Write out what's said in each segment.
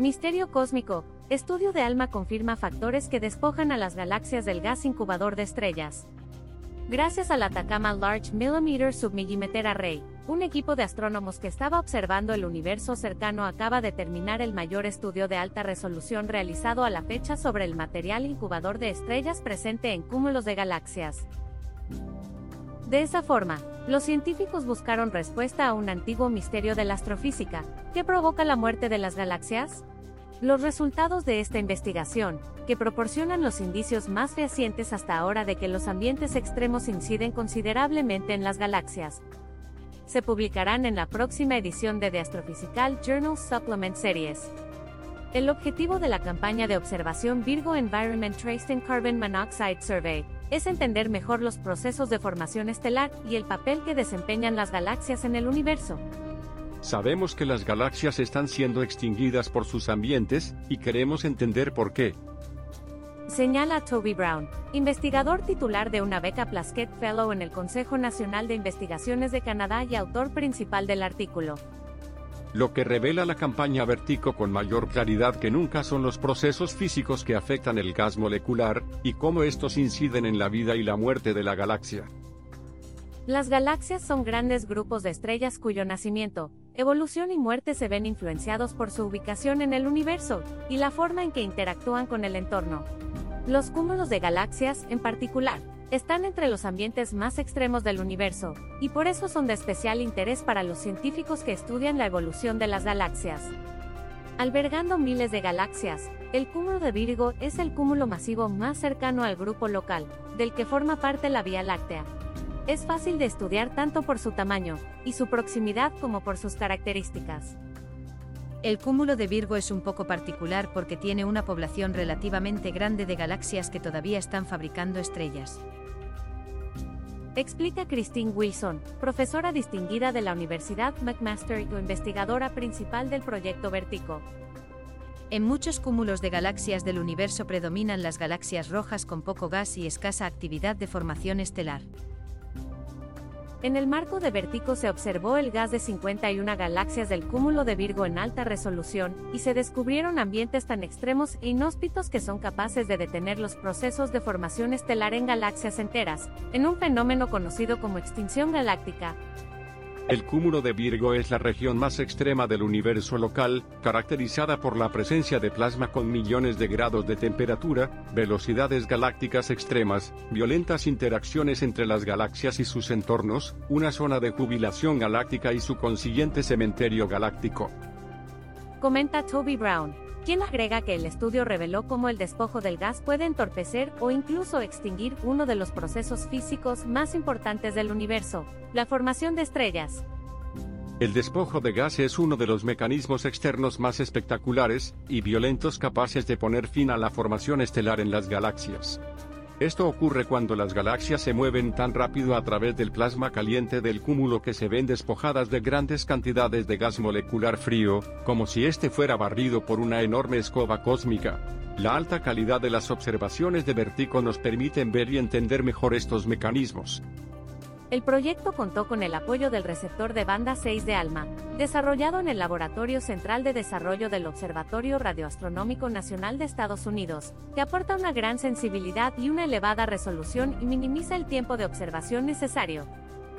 Misterio cósmico. Estudio de ALMA confirma factores que despojan a las galaxias del gas incubador de estrellas. Gracias al Atacama Large Millimeter Submillimeter Array, un equipo de astrónomos que estaba observando el universo cercano acaba de terminar el mayor estudio de alta resolución realizado a la fecha sobre el material incubador de estrellas presente en cúmulos de galaxias. De esa forma, los científicos buscaron respuesta a un antiguo misterio de la astrofísica, ¿qué provoca la muerte de las galaxias? Los resultados de esta investigación, que proporcionan los indicios más fehacientes hasta ahora de que los ambientes extremos inciden considerablemente en las galaxias, se publicarán en la próxima edición de The Astrophysical Journal Supplement Series. El objetivo de la campaña de observación Virgo Environment Traced in Carbon Monoxide Survey es entender mejor los procesos de formación estelar y el papel que desempeñan las galaxias en el universo. Sabemos que las galaxias están siendo extinguidas por sus ambientes, y queremos entender por qué. Señala Toby Brown, investigador titular de una beca Plaskett Fellow en el Consejo Nacional de Investigaciones de Canadá y autor principal del artículo. Lo que revela la campaña Vertico con mayor claridad que nunca son los procesos físicos que afectan el gas molecular, y cómo estos inciden en la vida y la muerte de la galaxia. Las galaxias son grandes grupos de estrellas cuyo nacimiento, evolución y muerte se ven influenciados por su ubicación en el universo, y la forma en que interactúan con el entorno. Los cúmulos de galaxias, en particular, están entre los ambientes más extremos del universo, y por eso son de especial interés para los científicos que estudian la evolución de las galaxias. Albergando miles de galaxias, el cúmulo de Virgo es el cúmulo masivo más cercano al grupo local, del que forma parte la Vía Láctea. Es fácil de estudiar tanto por su tamaño y su proximidad como por sus características. El cúmulo de Virgo es un poco particular porque tiene una población relativamente grande de galaxias que todavía están fabricando estrellas. Explica Christine Wilson, profesora distinguida de la Universidad McMaster y investigadora principal del proyecto Vertico. En muchos cúmulos de galaxias del universo predominan las galaxias rojas con poco gas y escasa actividad de formación estelar. En el marco de Vertico se observó el gas de 51 galaxias del cúmulo de Virgo en alta resolución, y se descubrieron ambientes tan extremos e inhóspitos que son capaces de detener los procesos de formación estelar en galaxias enteras, en un fenómeno conocido como extinción galáctica. El cúmulo de Virgo es la región más extrema del universo local, caracterizada por la presencia de plasma con millones de grados de temperatura, velocidades galácticas extremas, violentas interacciones entre las galaxias y sus entornos, una zona de jubilación galáctica y su consiguiente cementerio galáctico. Comenta Toby Brown, quien agrega que el estudio reveló cómo el despojo del gas puede entorpecer o incluso extinguir uno de los procesos físicos más importantes del universo, la formación de estrellas. El despojo de gas es uno de los mecanismos externos más espectaculares y violentos capaces de poner fin a la formación estelar en las galaxias. Esto ocurre cuando las galaxias se mueven tan rápido a través del plasma caliente del cúmulo que se ven despojadas de grandes cantidades de gas molecular frío, como si éste fuera barrido por una enorme escoba cósmica. La alta calidad de las observaciones de Vertico nos permiten ver y entender mejor estos mecanismos. El proyecto contó con el apoyo del receptor de banda 6 de ALMA, desarrollado en el Laboratorio Central de Desarrollo del Observatorio Radioastronómico Nacional de Estados Unidos, que aporta una gran sensibilidad y una elevada resolución y minimiza el tiempo de observación necesario.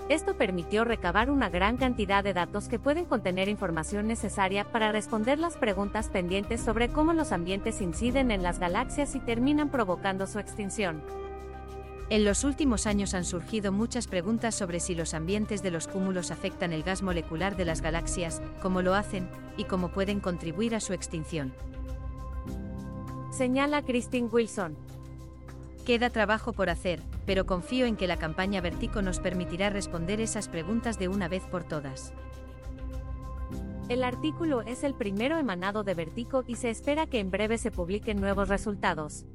Esto permitió recabar una gran cantidad de datos que pueden contener información necesaria para responder las preguntas pendientes sobre cómo los ambientes inciden en las galaxias y terminan provocando su extinción. En los últimos años han surgido muchas preguntas sobre si los ambientes de los cúmulos afectan el gas molecular de las galaxias, cómo lo hacen, y cómo pueden contribuir a su extinción. Señala Christine Wilson. Queda trabajo por hacer, pero confío en que la campaña Vertico nos permitirá responder esas preguntas de una vez por todas. El artículo es el primero emanado de Vertico y se espera que en breve se publiquen nuevos resultados.